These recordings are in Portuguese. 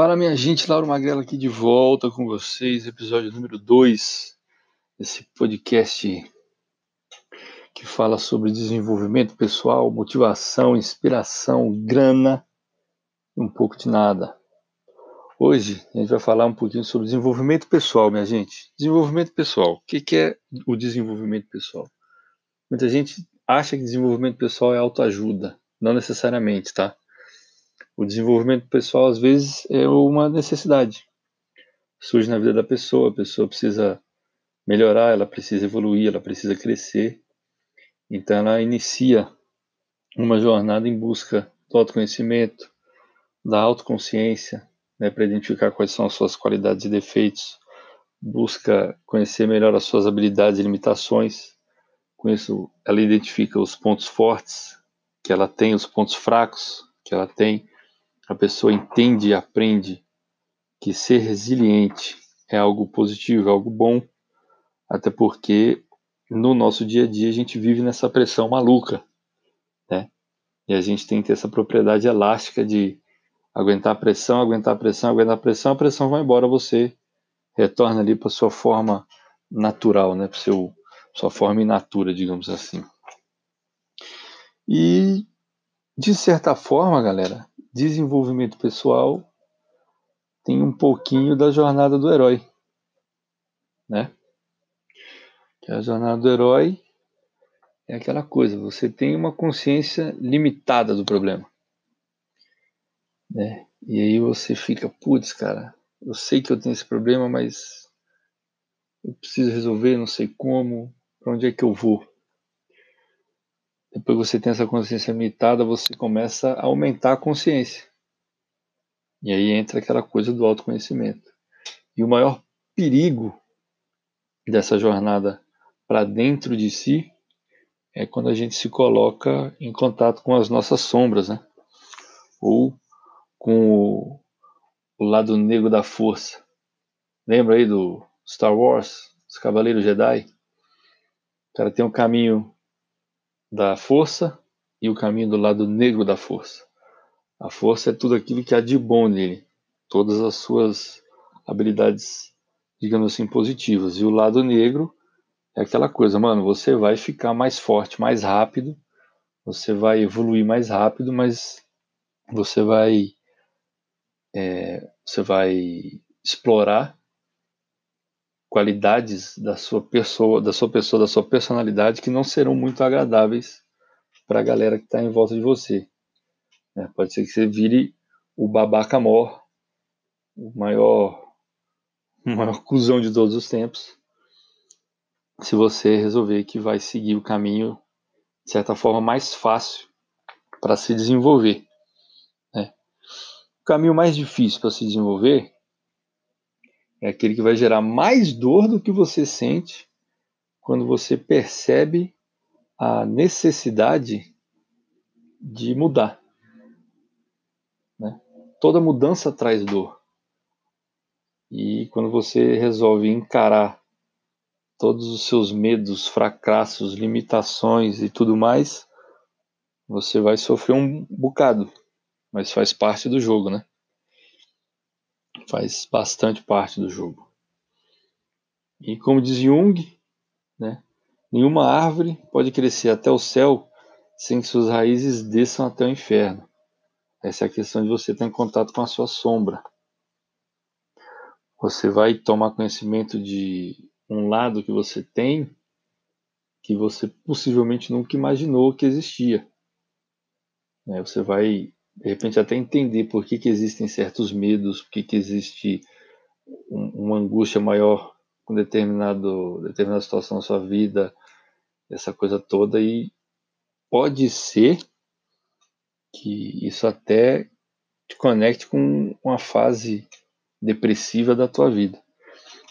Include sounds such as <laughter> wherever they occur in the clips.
Fala minha gente, Lauro Magrela aqui de volta com vocês, episódio número 2 desse podcast que fala sobre desenvolvimento pessoal, motivação, inspiração, grana e um pouco de nada. Hoje a gente vai falar um pouquinho sobre desenvolvimento pessoal, minha gente. Desenvolvimento pessoal. O que é o desenvolvimento pessoal? Muita gente acha que desenvolvimento pessoal é autoajuda. Não necessariamente, tá? O desenvolvimento pessoal, às vezes, é uma necessidade. Surge na vida da pessoa, a pessoa precisa melhorar, ela precisa evoluir, ela precisa crescer. Então, ela inicia uma jornada em busca do autoconhecimento, da autoconsciência, né, para identificar quais são as suas qualidades e defeitos, busca conhecer melhor as suas habilidades e limitações. Com isso, ela identifica os pontos fortes que ela tem, os pontos fracos que ela tem, a pessoa entende e aprende que ser resiliente é algo positivo, é algo bom, até porque no nosso dia a dia a gente vive nessa pressão maluca, né? E a gente tem que ter essa propriedade elástica de aguentar a pressão, aguentar a pressão, aguentar a pressão, a pressão vai embora, você retorna ali para sua forma natural, né? Para seu sua forma inatura, digamos assim. E de certa forma, galera, desenvolvimento pessoal tem um pouquinho da jornada do herói, né? Que a jornada do herói é aquela coisa, você tem uma consciência limitada do problema, né? E aí você fica, putz, cara, eu sei que eu tenho esse problema, mas eu preciso resolver, não sei como, para onde é que eu vou? Depois você tem essa consciência limitada, você começa a aumentar a consciência. E aí entra aquela coisa do autoconhecimento. E o maior perigo dessa jornada para dentro de si é quando a gente se coloca em contato com as nossas sombras, né? Ou com o, o lado negro da força. Lembra aí do Star Wars, os Cavaleiros Jedi? O cara tem um caminho da força e o caminho do lado negro da força. A força é tudo aquilo que há de bom nele, todas as suas habilidades, digamos assim, positivas. E o lado negro é aquela coisa, mano, você vai ficar mais forte, mais rápido, você vai evoluir mais rápido, mas você vai é, você vai explorar qualidades da sua pessoa, da sua pessoa, da sua personalidade que não serão muito agradáveis para a galera que está em volta de você. É, pode ser que você vire o babaca mor, o maior, o maior cuzão de todos os tempos, se você resolver que vai seguir o caminho, de certa forma, mais fácil para se desenvolver. Né? O caminho mais difícil para se desenvolver é aquele que vai gerar mais dor do que você sente quando você percebe a necessidade de mudar. Né? Toda mudança traz dor. E quando você resolve encarar todos os seus medos, fracassos, limitações e tudo mais, você vai sofrer um bocado, mas faz parte do jogo, né? Faz bastante parte do jogo. E como diz Jung, né, nenhuma árvore pode crescer até o céu sem que suas raízes desçam até o inferno. Essa é a questão de você estar em contato com a sua sombra. Você vai tomar conhecimento de um lado que você tem que você possivelmente nunca imaginou que existia. Né, você vai de repente até entender por que, que existem certos medos, por que, que existe um, uma angústia maior com determinado, determinada situação na sua vida, essa coisa toda, e pode ser que isso até te conecte com uma fase depressiva da tua vida.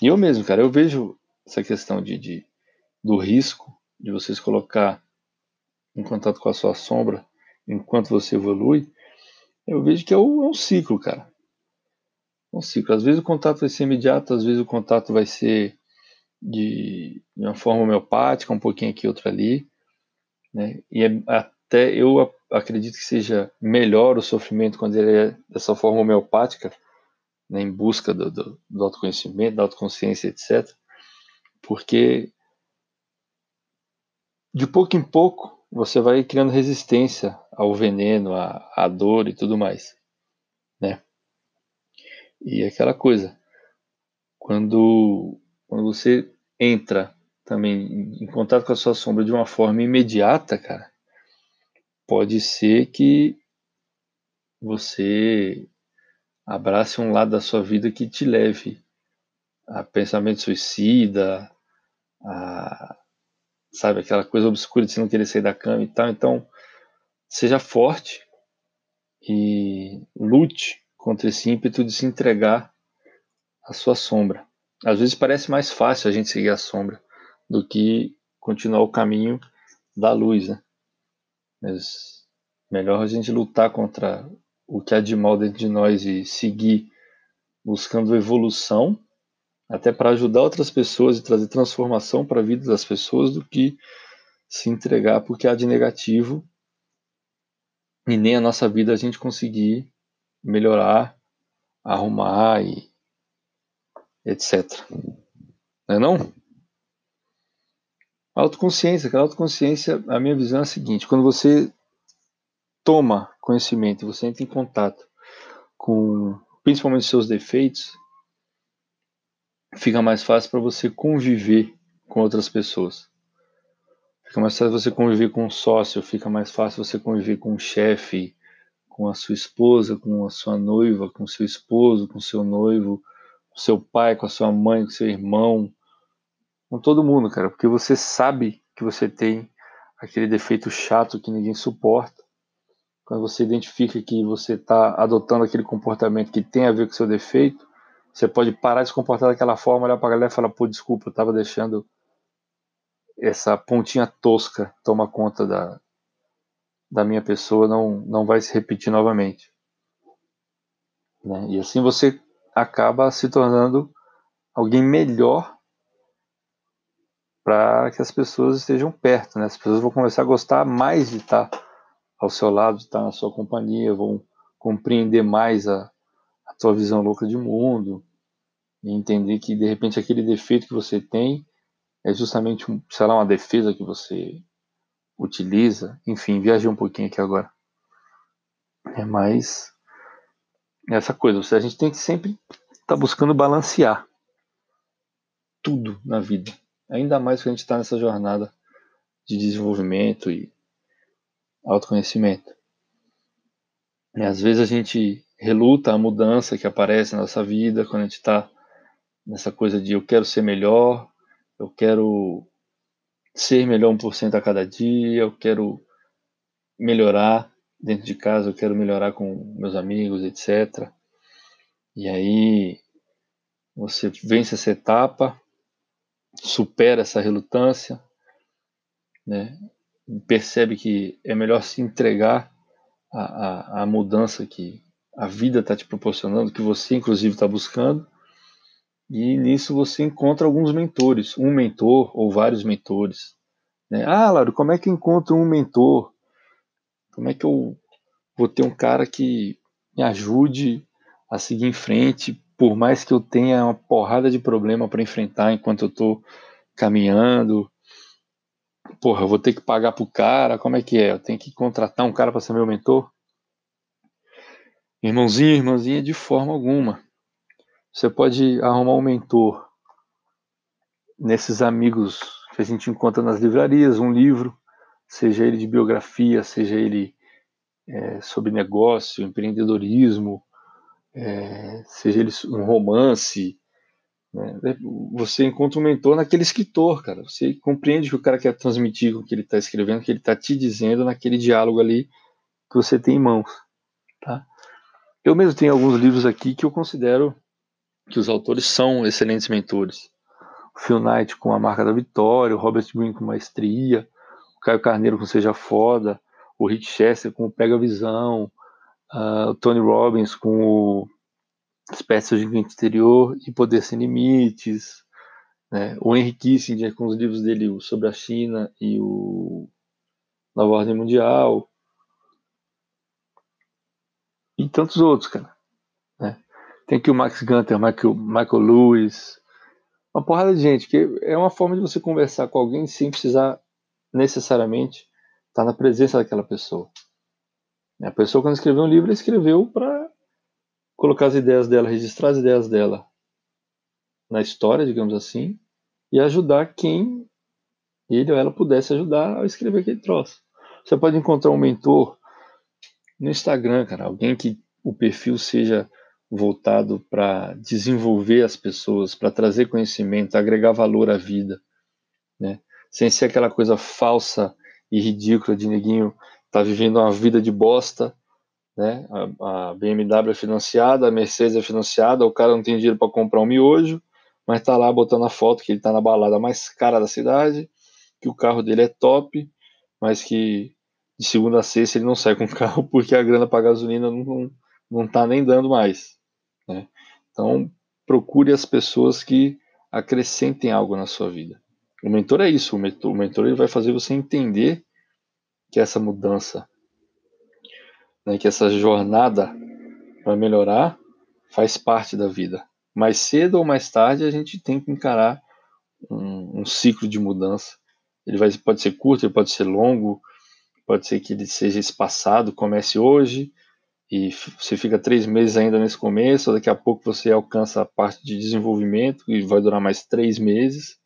E eu mesmo, cara, eu vejo essa questão de, de do risco de você se colocar em contato com a sua sombra enquanto você evolui, eu vejo que é um, é um ciclo, cara. É um ciclo. Às vezes o contato vai ser imediato, às vezes o contato vai ser de, de uma forma homeopática, um pouquinho aqui, outro ali. Né? E é, até eu acredito que seja melhor o sofrimento quando ele é dessa forma homeopática, né, em busca do, do, do autoconhecimento, da autoconsciência, etc. Porque de pouco em pouco você vai criando resistência ao veneno, à, à dor e tudo mais, né? E aquela coisa, quando, quando você entra também em contato com a sua sombra de uma forma imediata, cara, pode ser que você abrace um lado da sua vida que te leve a pensamento suicida, a sabe aquela coisa obscura de você não querer sair da cama e tal. Então, seja forte e lute contra esse ímpeto de se entregar à sua sombra. Às vezes parece mais fácil a gente seguir a sombra do que continuar o caminho da luz, né? Mas melhor a gente lutar contra o que há de mal dentro de nós e seguir buscando evolução, até para ajudar outras pessoas e trazer transformação para a vida das pessoas, do que se entregar porque há de negativo e nem a nossa vida a gente conseguir melhorar, arrumar e etc. Não é não? Autoconsciência, aquela autoconsciência, a minha visão é a seguinte, quando você toma conhecimento, você entra em contato com principalmente seus defeitos, fica mais fácil para você conviver com outras pessoas. Fica mais fácil você conviver com um sócio, fica mais fácil você conviver com um chefe, com a sua esposa, com a sua noiva, com seu esposo, com seu noivo, com seu pai, com a sua mãe, com seu irmão, com todo mundo, cara, porque você sabe que você tem aquele defeito chato que ninguém suporta. Quando você identifica que você está adotando aquele comportamento que tem a ver com seu defeito, você pode parar de se comportar daquela forma, olhar para a galera e falar: pô, desculpa, eu estava deixando essa pontinha tosca tomar conta da, da minha pessoa não, não vai se repetir novamente. Né? E assim você acaba se tornando alguém melhor para que as pessoas estejam perto. Né? As pessoas vão começar a gostar mais de estar ao seu lado, de estar na sua companhia, vão compreender mais a, a tua visão louca de mundo e entender que de repente aquele defeito que você tem é justamente, sei lá, uma defesa que você utiliza. Enfim, viajei um pouquinho aqui agora. É mais essa coisa. A gente tem que sempre estar tá buscando balancear tudo na vida. Ainda mais que a gente está nessa jornada de desenvolvimento e autoconhecimento. E às vezes a gente reluta a mudança que aparece na nossa vida quando a gente está nessa coisa de eu quero ser melhor, eu quero ser melhor 1% a cada dia, eu quero melhorar dentro de casa, eu quero melhorar com meus amigos, etc. E aí você vence essa etapa, supera essa relutância, né? percebe que é melhor se entregar à, à, à mudança que a vida está te proporcionando, que você inclusive está buscando, e nisso você encontra alguns mentores, um mentor ou vários mentores. Né? Ah, Lauro, como é que eu encontro um mentor? Como é que eu vou ter um cara que me ajude a seguir em frente, por mais que eu tenha uma porrada de problema para enfrentar enquanto eu estou caminhando? Porra, eu vou ter que pagar pro cara, como é que é? Eu tenho que contratar um cara para ser meu mentor? Irmãozinho, irmãzinha, de forma alguma. Você pode arrumar um mentor nesses amigos que a gente encontra nas livrarias, um livro, seja ele de biografia, seja ele é, sobre negócio, empreendedorismo, é, seja ele um romance. Né? Você encontra um mentor naquele escritor, cara. Você compreende o que o cara quer transmitir com o que ele está escrevendo, o que ele está te dizendo naquele diálogo ali que você tem em mãos. Tá? Eu mesmo tenho alguns livros aqui que eu considero que os autores são excelentes mentores. O Phil Knight com a marca da vitória, o Robert Greene com maestria, o Caio Carneiro com Seja Foda, o Rick Chester com o Pega Visão, uh, o Tony Robbins com o de Gigante Exterior e Poder Sem Limites, né? o Henry Kissinger com os livros dele sobre a China e o Nova Ordem Mundial, e tantos outros, cara. Tem aqui o Max Gunter, Michael, Michael Lewis, uma porrada de gente, que é uma forma de você conversar com alguém sem precisar necessariamente estar na presença daquela pessoa. A pessoa, quando escreveu um livro, escreveu para colocar as ideias dela, registrar as ideias dela na história, digamos assim, e ajudar quem ele ou ela pudesse ajudar a escrever aquele troço. Você pode encontrar um mentor no Instagram, cara, alguém que o perfil seja voltado para desenvolver as pessoas, para trazer conhecimento, agregar valor à vida, né? Sem ser aquela coisa falsa e ridícula de neguinho tá vivendo uma vida de bosta, né? A, a BMW é financiada, a Mercedes é financiada, o cara não tem dinheiro para comprar um miojo, mas tá lá botando a foto que ele tá na balada mais cara da cidade, que o carro dele é top, mas que de segunda a sexta ele não sai com o <laughs> carro porque a grana para gasolina não, não, não tá nem dando mais. Né? Então, procure as pessoas que acrescentem algo na sua vida. O mentor é isso, o mentor, o mentor ele vai fazer você entender que essa mudança, né, que essa jornada para melhorar faz parte da vida. Mais cedo ou mais tarde a gente tem que encarar um, um ciclo de mudança. Ele vai, pode ser curto, ele pode ser longo, pode ser que ele seja espaçado, comece hoje, e você fica três meses ainda nesse começo, daqui a pouco você alcança a parte de desenvolvimento e vai durar mais três meses,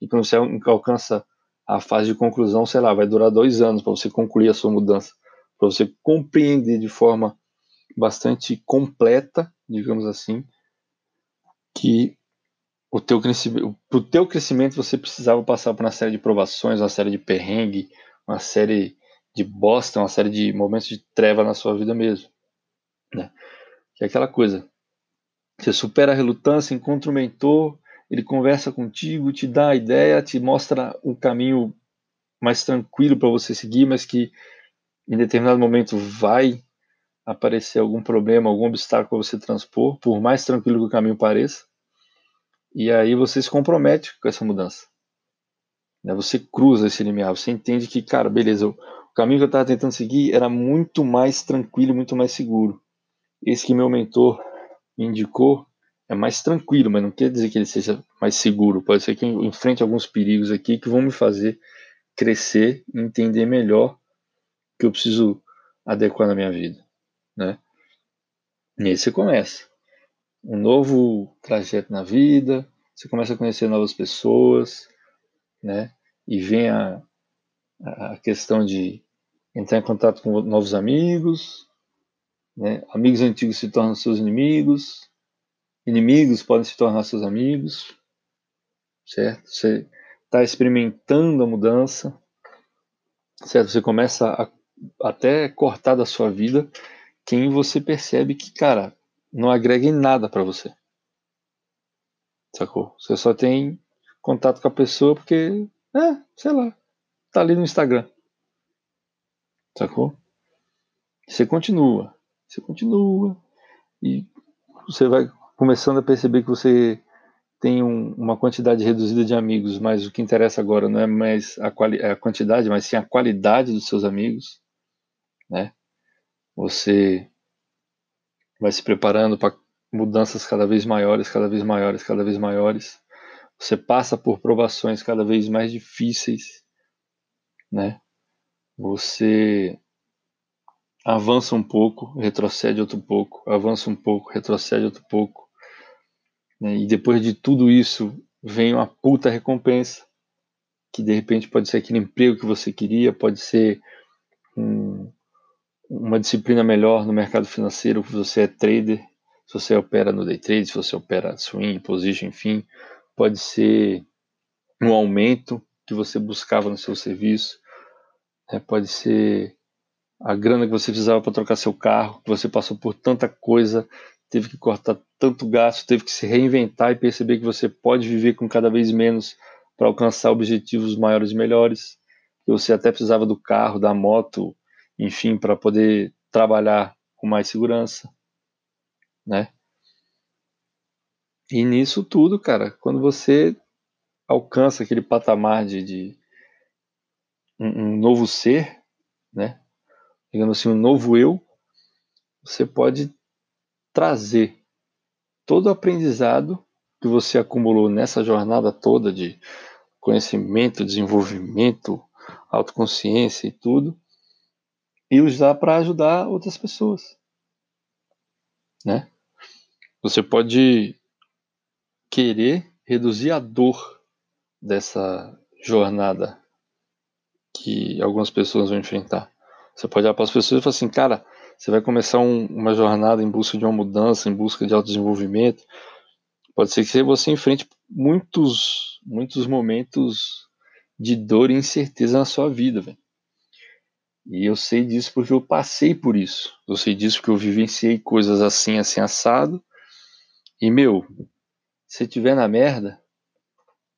e quando você alcança a fase de conclusão, sei lá, vai durar dois anos para você concluir a sua mudança, para você compreender de forma bastante completa, digamos assim, que o teu crescimento, o teu crescimento você precisava passar por uma série de provações, uma série de perrengue, uma série de bosta, uma série de momentos de treva na sua vida mesmo. Que é aquela coisa. Você supera a relutância, encontra um mentor, ele conversa contigo, te dá a ideia, te mostra um caminho mais tranquilo para você seguir, mas que em determinado momento vai aparecer algum problema, algum obstáculo para você transpor, por mais tranquilo que o caminho pareça. E aí você se compromete com essa mudança. Né? Você cruza esse limiar, você entende que, cara, beleza, o caminho que eu estava tentando seguir era muito mais tranquilo, muito mais seguro. Esse que meu mentor me indicou é mais tranquilo, mas não quer dizer que ele seja mais seguro. Pode ser que eu enfrente alguns perigos aqui que vão me fazer crescer entender melhor que eu preciso adequar na minha vida, né? E aí você começa um novo trajeto na vida, você começa a conhecer novas pessoas, né? E vem a, a questão de entrar em contato com novos amigos, né? Amigos antigos se tornam seus inimigos, inimigos podem se tornar seus amigos, certo? Você está experimentando a mudança, certo? Você começa a até cortar da sua vida quem você percebe que, cara, não agrega em nada para você. Sacou? Você só tem contato com a pessoa porque, é, sei lá, tá ali no Instagram. Sacou? Você continua. Você continua e você vai começando a perceber que você tem um, uma quantidade reduzida de amigos, mas o que interessa agora não é mais a, a quantidade, mas sim a qualidade dos seus amigos, né? Você vai se preparando para mudanças cada vez maiores, cada vez maiores, cada vez maiores. Você passa por provações cada vez mais difíceis, né? Você avança um pouco, retrocede outro pouco, avança um pouco, retrocede outro pouco. Né? E depois de tudo isso, vem uma puta recompensa, que de repente pode ser aquele emprego que você queria, pode ser um, uma disciplina melhor no mercado financeiro, se você é trader, se você opera no day trade, se você opera swing, position, enfim, pode ser um aumento que você buscava no seu serviço, né? pode ser a grana que você precisava para trocar seu carro, que você passou por tanta coisa, teve que cortar tanto gasto, teve que se reinventar e perceber que você pode viver com cada vez menos para alcançar objetivos maiores e melhores, que você até precisava do carro, da moto, enfim, para poder trabalhar com mais segurança, né? E nisso tudo, cara, quando você alcança aquele patamar de, de um, um novo ser, né? Digamos assim, um novo eu, você pode trazer todo o aprendizado que você acumulou nessa jornada toda de conhecimento, desenvolvimento, autoconsciência e tudo, e usar para ajudar outras pessoas, né? Você pode querer reduzir a dor dessa jornada que algumas pessoas vão enfrentar. Você pode olhar para as pessoas e falar assim, cara, você vai começar um, uma jornada em busca de uma mudança, em busca de autodesenvolvimento. Pode ser que você enfrente muitos, muitos momentos de dor e incerteza na sua vida, velho. E eu sei disso porque eu passei por isso. Eu sei disso porque eu vivenciei coisas assim, assim, assado. E, meu, se tiver na merda,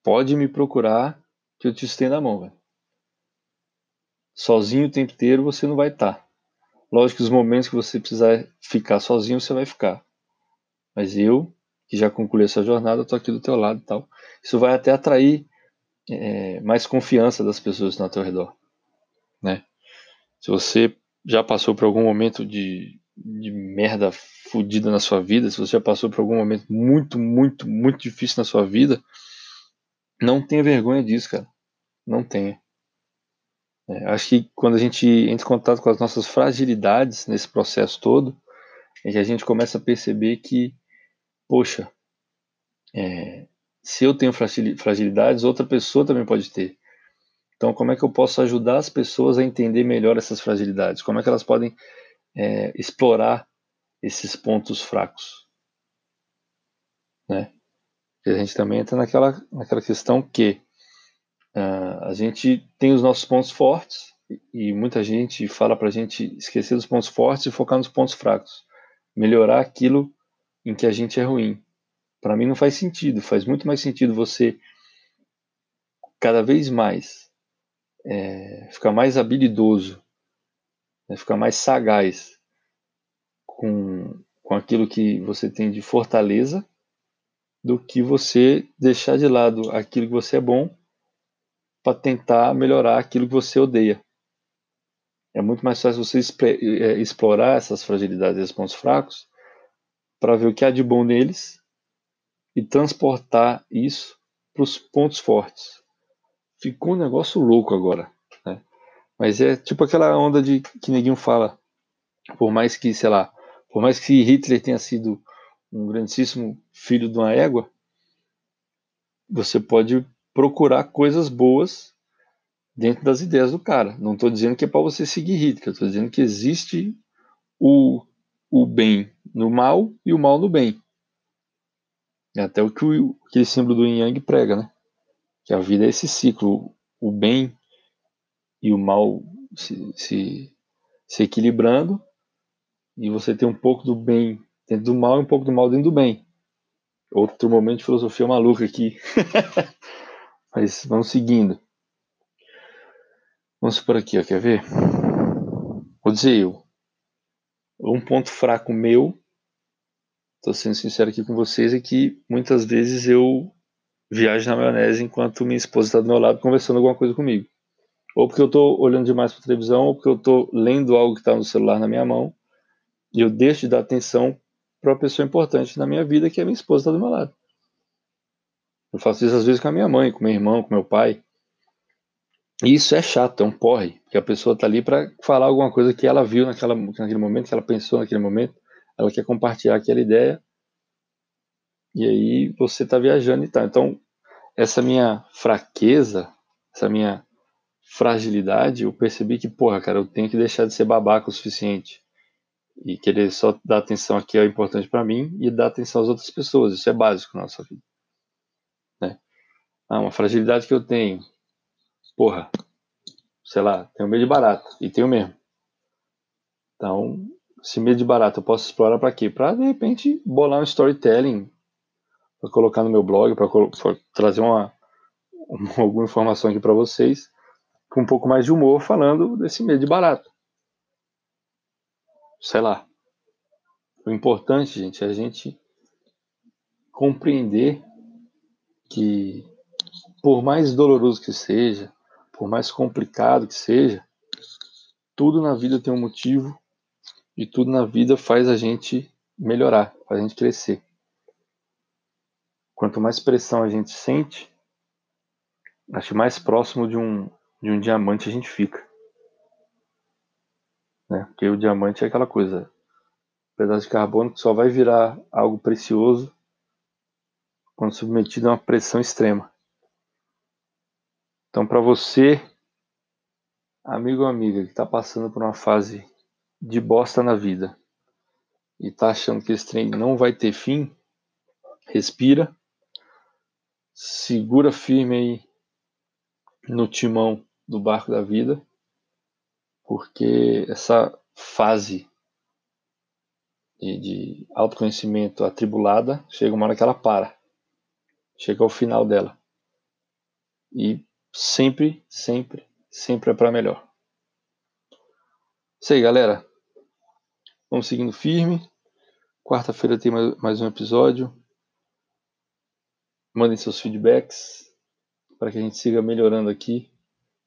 pode me procurar que eu te estendo a mão, velho. Sozinho o tempo inteiro você não vai estar. Tá. Lógico que os momentos que você precisar ficar sozinho, você vai ficar. Mas eu, que já concluí essa jornada, estou aqui do teu lado e tal. Isso vai até atrair é, mais confiança das pessoas ao teu redor, né? Se você já passou por algum momento de, de merda fodida na sua vida, se você já passou por algum momento muito, muito, muito difícil na sua vida, não tenha vergonha disso, cara. Não tenha. É, acho que quando a gente entra em contato com as nossas fragilidades nesse processo todo, é que a gente começa a perceber que, poxa, é, se eu tenho fragilidades, outra pessoa também pode ter. Então, como é que eu posso ajudar as pessoas a entender melhor essas fragilidades? Como é que elas podem é, explorar esses pontos fracos? Né? E a gente também entra naquela, naquela questão que uh, a gente tem os nossos pontos fortes e muita gente fala para a gente esquecer dos pontos fortes e focar nos pontos fracos. Melhorar aquilo em que a gente é ruim. Para mim não faz sentido. Faz muito mais sentido você cada vez mais é, ficar mais habilidoso, né, ficar mais sagaz com, com aquilo que você tem de fortaleza, do que você deixar de lado aquilo que você é bom para tentar melhorar aquilo que você odeia. É muito mais fácil você é, explorar essas fragilidades, esses pontos fracos, para ver o que há de bom neles e transportar isso para os pontos fortes. Ficou um negócio louco agora, né? Mas é tipo aquela onda de que neguinho fala, por mais que, sei lá, por mais que Hitler tenha sido um grandíssimo filho de uma égua, você pode procurar coisas boas dentro das ideias do cara. Não estou dizendo que é para você seguir Hitler, estou dizendo que existe o, o bem no mal e o mal no bem. É até o que o, aquele símbolo do Yin Yang prega, né? Que a vida é esse ciclo, o bem e o mal se, se, se equilibrando, e você tem um pouco do bem dentro do mal e um pouco do mal dentro do bem. Outro momento de filosofia maluca aqui. <laughs> Mas vamos seguindo. Vamos por aqui, ó, quer ver? Vou dizer eu. Um ponto fraco meu Estou sendo sincero aqui com vocês, é que muitas vezes eu viajo na maionese enquanto minha esposa está do meu lado conversando alguma coisa comigo. Ou porque eu estou olhando demais para televisão, ou porque eu estou lendo algo que está no celular na minha mão, e eu deixo de dar atenção para uma pessoa importante na minha vida, que é minha esposa está do meu lado. Eu faço isso às vezes com a minha mãe, com meu irmão, com meu pai. E isso é chato, é um porre, porque a pessoa está ali para falar alguma coisa que ela viu naquela, naquele momento, que ela pensou naquele momento ela quer compartilhar aquela ideia e aí você está viajando e tal. Então, essa minha fraqueza, essa minha fragilidade, eu percebi que, porra, cara, eu tenho que deixar de ser babaca o suficiente e querer só dar atenção aqui é importante para mim e dar atenção às outras pessoas. Isso é básico na nossa vida. Ah, uma fragilidade que eu tenho. Porra, sei lá, tenho medo de barata. E tenho mesmo. Então, esse medo de barato eu posso explorar para quê? Para de repente bolar um storytelling para colocar no meu blog, para trazer uma, uma, <laughs> alguma informação aqui para vocês com um pouco mais de humor falando desse medo de barato. Sei lá. O importante, gente, é a gente compreender que por mais doloroso que seja, por mais complicado que seja, tudo na vida tem um motivo e tudo na vida faz a gente melhorar, faz a gente crescer. quanto mais pressão a gente sente, acho mais próximo de um, de um diamante a gente fica. Né? Porque o diamante é aquela coisa, pedaço de carbono que só vai virar algo precioso quando submetido a uma pressão extrema. Então, para você, amigo ou amiga, que está passando por uma fase de bosta na vida e está achando que esse trem não vai ter fim, respira, segura firme aí no timão do barco da vida, porque essa fase de, de autoconhecimento atribulada chega uma hora que ela para, chega ao final dela. E sempre, sempre, sempre é para melhor. Isso aí, galera. Vamos seguindo firme. Quarta-feira tem mais um episódio. Mandem seus feedbacks para que a gente siga melhorando aqui,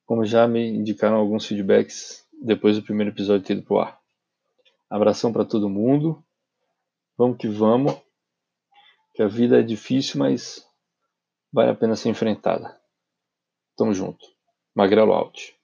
como já me indicaram alguns feedbacks depois do primeiro episódio ter ido pro ar. Abração para todo mundo. Vamos que vamos. Que a vida é difícil, mas vale a pena ser enfrentada. Tamo junto. Magrelo Out.